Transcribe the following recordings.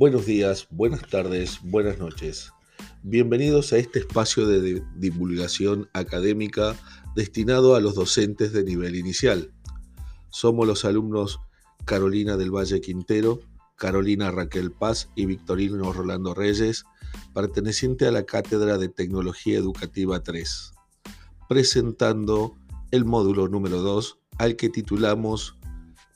Buenos días, buenas tardes, buenas noches. Bienvenidos a este espacio de divulgación académica destinado a los docentes de nivel inicial. Somos los alumnos Carolina del Valle Quintero, Carolina Raquel Paz y Victorino Rolando Reyes, perteneciente a la Cátedra de Tecnología Educativa 3, presentando el módulo número 2 al que titulamos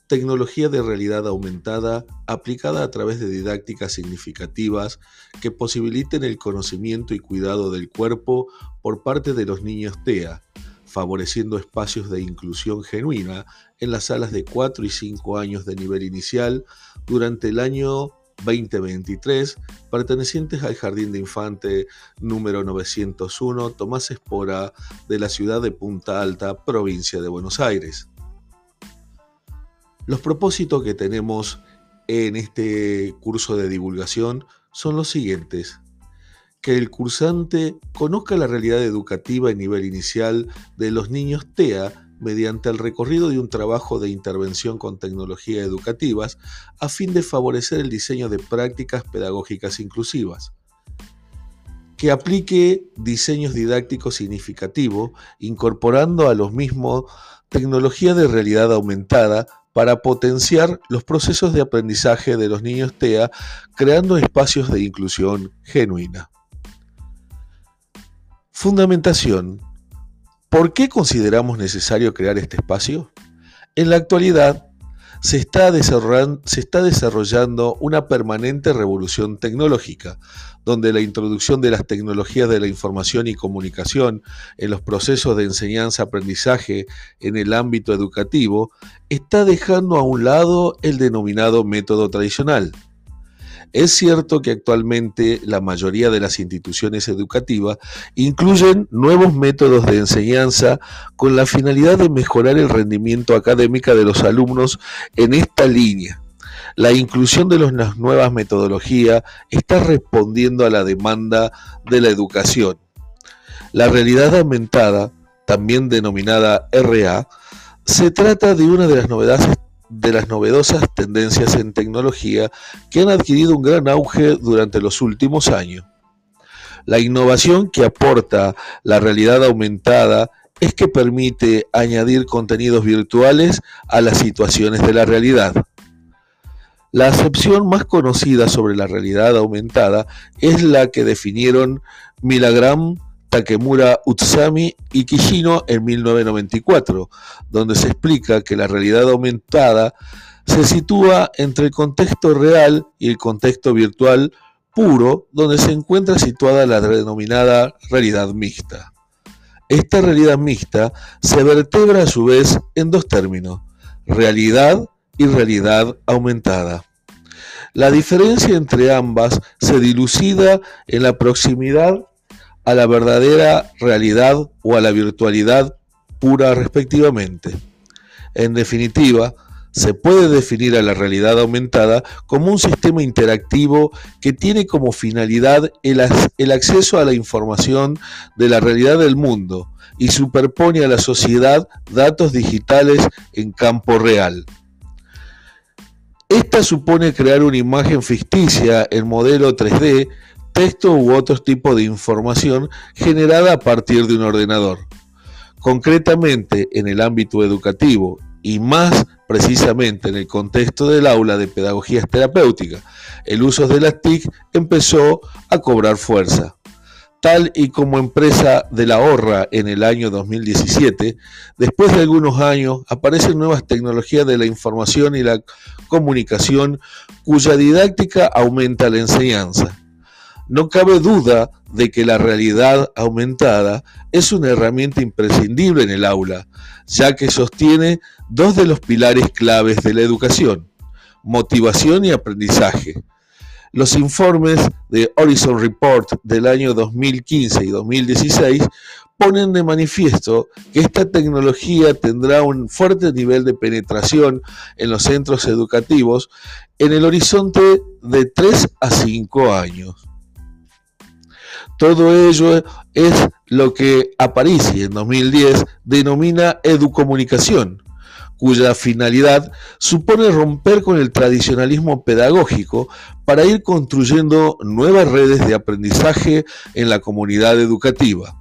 Tecnología de realidad aumentada aplicada a través de didácticas significativas que posibiliten el conocimiento y cuidado del cuerpo por parte de los niños TEA, favoreciendo espacios de inclusión genuina en las salas de 4 y 5 años de nivel inicial durante el año 2023, pertenecientes al Jardín de Infante número 901 Tomás Espora de la ciudad de Punta Alta, provincia de Buenos Aires. Los propósitos que tenemos en este curso de divulgación son los siguientes. Que el cursante conozca la realidad educativa a nivel inicial de los niños TEA mediante el recorrido de un trabajo de intervención con tecnologías educativas a fin de favorecer el diseño de prácticas pedagógicas inclusivas. Que aplique diseños didácticos significativos, incorporando a los mismos tecnología de realidad aumentada para potenciar los procesos de aprendizaje de los niños TEA, creando espacios de inclusión genuina. Fundamentación. ¿Por qué consideramos necesario crear este espacio? En la actualidad, se está, desarrollando, una permanente revolución tecnológica, donde la introducción de las tecnologías de la información y comunicación en los procesos de enseñanza-aprendizaje en el ámbito educativo está dejando a un lado el denominado método tradicional es cierto que actualmente la mayoría de las instituciones educativas incluyen nuevos métodos de enseñanza con la finalidad de mejorar el rendimiento académico de los alumnos en esta línea. La inclusión de las nuevas metodologías está respondiendo a la demanda de la educación. La realidad aumentada, también denominada RA, se trata de una de las novedades de las novedosas tendencias en tecnología que han adquirido un gran auge durante los últimos años. La innovación que aporta la realidad aumentada es que permite añadir contenidos virtuales a las situaciones de la realidad. La acepción más conocida sobre la realidad aumentada es la que definieron Milagram Takemura Utsami y Kishino en 1994, donde se explica que la realidad aumentada se sitúa entre el contexto real y el contexto virtual puro, donde se encuentra situada la denominada realidad mixta. Esta realidad mixta se vertebra a su vez en dos términos, realidad y realidad aumentada. La diferencia entre ambas se dilucida en la proximidad a la verdadera realidad o a la virtualidad pura respectivamente. En definitiva, se puede definir a la realidad aumentada como un sistema interactivo que tiene como finalidad el, acceso a la información de la realidad del mundo y superpone a la sociedad datos digitales en campo real. Esta supone crear una imagen ficticia en modelo 3D texto u otro tipo de información generada a partir de un ordenador. Concretamente, en el ámbito educativo y más precisamente en el contexto del aula de pedagogías terapéuticas, el uso de las TIC empezó a cobrar fuerza. Tal y como empresa de la ahorra en el año 2017, después de algunos años aparecen nuevas tecnologías de la información y la comunicación cuya didáctica aumenta la enseñanza no cabe duda de que la realidad aumentada es una herramienta imprescindible en el aula, ya que sostiene dos de los pilares claves de la educación, motivación y aprendizaje. Los informes de Horizon Report del año 2015 y 2016 ponen de manifiesto que esta tecnología tendrá un fuerte nivel de penetración en los centros educativos en el horizonte de 3 a 5 años. Todo ello es lo que Aparici en 2010 denomina educomunicación, cuya finalidad supone romper con el tradicionalismo pedagógico para ir construyendo nuevas redes de aprendizaje en la comunidad educativa.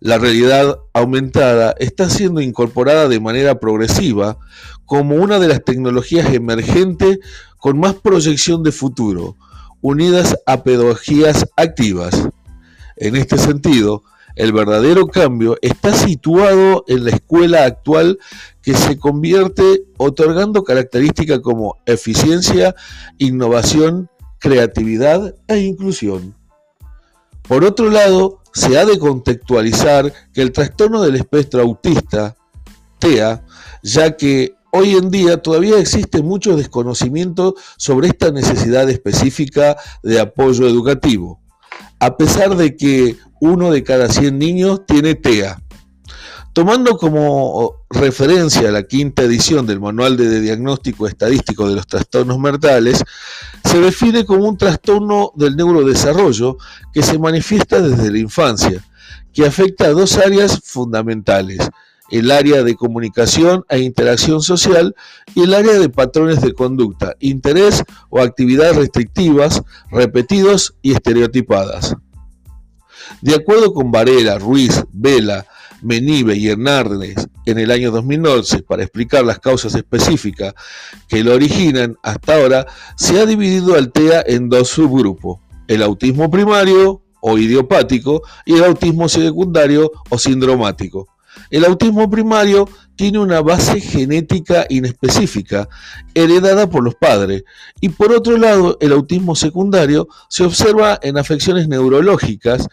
La realidad aumentada está siendo incorporada de manera progresiva como una de las tecnologías emergentes con más proyección de futuro, unidas a pedagogías activas. En este sentido, el verdadero cambio está situado en la escuela actual que se convierte otorgando características como eficiencia, innovación, creatividad e inclusión. Por otro lado, se ha de contextualizar que el trastorno del espectro autista, TEA, ya que hoy en día todavía existe mucho desconocimiento sobre esta necesidad específica de apoyo educativo, a pesar de que uno de cada 100 niños tiene TEA. Tomando como referencia la quinta edición del Manual de Diagnóstico Estadístico de los Trastornos Mentales, se define como un trastorno del neurodesarrollo que se manifiesta desde la infancia, que afecta a dos áreas fundamentales, el área de comunicación e interacción social y el área de patrones de conducta, interés o actividades restrictivas, repetidos y estereotipadas. De acuerdo con Varela, Ruiz, Vela, Menive y Hernández en el año 2011 para explicar las causas específicas que lo originan, hasta ahora se ha dividido al TEA en dos subgrupos, el autismo primario o idiopático y el autismo secundario o sindromático. El autismo primario tiene una base genética inespecífica, heredada por los padres, y por otro lado, el autismo secundario se observa en afecciones neurológicas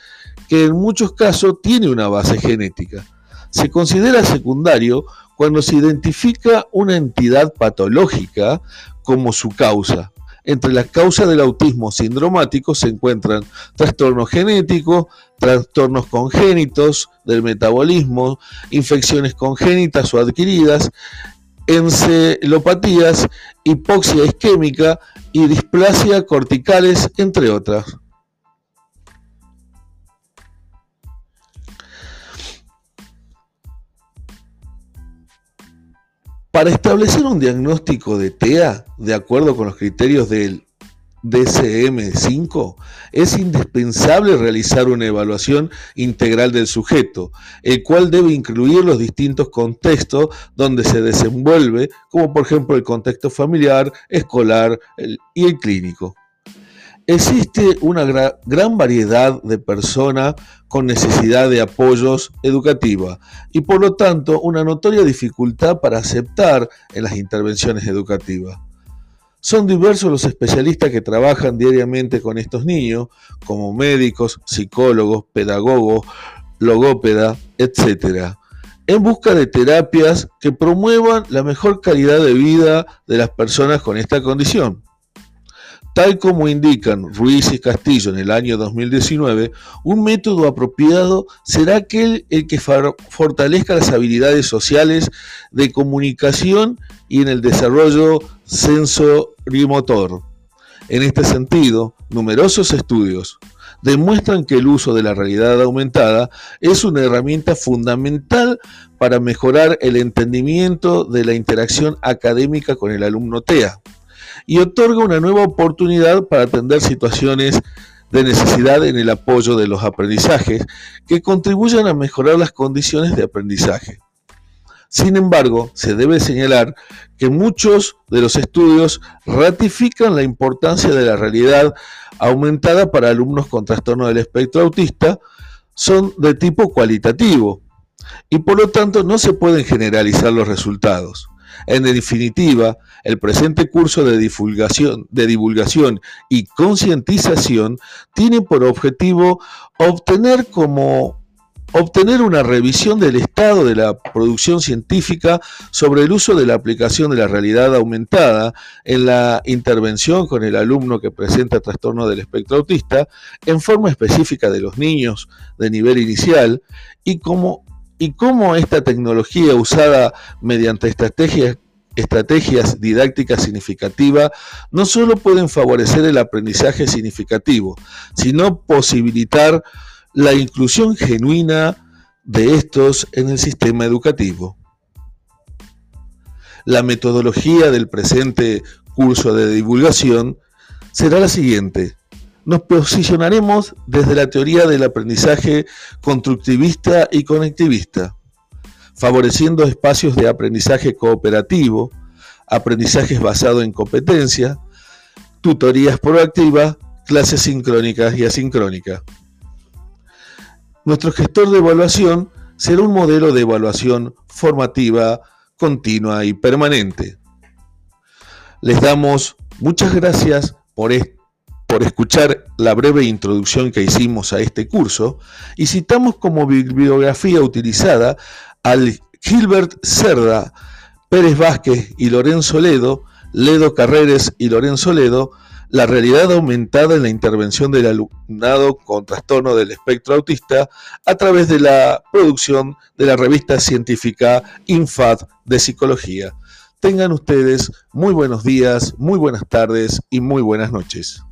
que en muchos casos tiene una base genética. Se considera secundario cuando se identifica una entidad patológica como su causa. Entre las causas del autismo sindromático se encuentran trastornos genéticos, trastornos congénitos del metabolismo, infecciones congénitas o adquiridas, encelopatías, hipoxia isquémica y displasia corticales, entre otras. Para establecer un diagnóstico de TEA, de acuerdo con los criterios del DCM5, es indispensable realizar una evaluación integral del sujeto, el cual debe incluir los distintos contextos donde se desenvuelve, como por ejemplo el contexto familiar, escolar y el clínico. Existe una gran variedad de personas con necesidad de apoyos educativos y por lo tanto una notoria dificultad para aceptar en las intervenciones educativas. Son diversos los especialistas que trabajan diariamente con estos niños, como médicos, psicólogos, pedagogos, logópeda, etc., en busca de terapias que promuevan la mejor calidad de vida de las personas con esta condición. Tal como indican Ruiz y Castillo en el año 2019, un método apropiado será aquel el que fortalezca las habilidades sociales de comunicación y en el desarrollo sensorimotor. En este sentido, numerosos estudios demuestran que el uso de la realidad aumentada es una herramienta fundamental para mejorar el entendimiento de la interacción académica con el alumno TEA y otorga una nueva oportunidad para atender situaciones de necesidad en el apoyo de los aprendizajes que contribuyan a mejorar las condiciones de aprendizaje. Sin embargo, se debe señalar que muchos de los estudios ratifican la importancia de la realidad aumentada para alumnos con trastorno del espectro autista, son de tipo cualitativo y por lo tanto no se pueden generalizar los resultados. En definitiva, el presente curso de divulgación, y concientización tiene por objetivo obtener como obtener una revisión del estado de la producción científica sobre el uso de la aplicación de la realidad aumentada en la intervención con el alumno que presenta trastorno del espectro autista en forma específica de los niños de nivel inicial y cómo y cómo esta tecnología usada mediante estrategias, didácticas significativas no solo pueden favorecer el aprendizaje significativo, sino posibilitar la inclusión genuina de estos en el sistema educativo. La metodología del presente curso de divulgación será la siguiente. Nos posicionaremos desde la teoría del aprendizaje constructivista y conectivista, favoreciendo espacios de aprendizaje cooperativo, aprendizajes basados en competencia, tutorías proactivas, clases sincrónicas y asincrónicas. Nuestro gestor de evaluación será un modelo de evaluación formativa, continua y permanente. Les damos muchas gracias por, por escuchar la breve introducción que hicimos a este curso y citamos como bibliografía utilizada al Gilbert Cerda, Pérez Vázquez y Lorenzo Ledo, Ledo Carreres y Lorenzo Ledo, la realidad aumentada en la intervención del alumnado con trastorno del espectro autista a través de la producción de la revista científica INFAD de Psicología. Tengan ustedes muy buenos días, muy buenas tardes y muy buenas noches.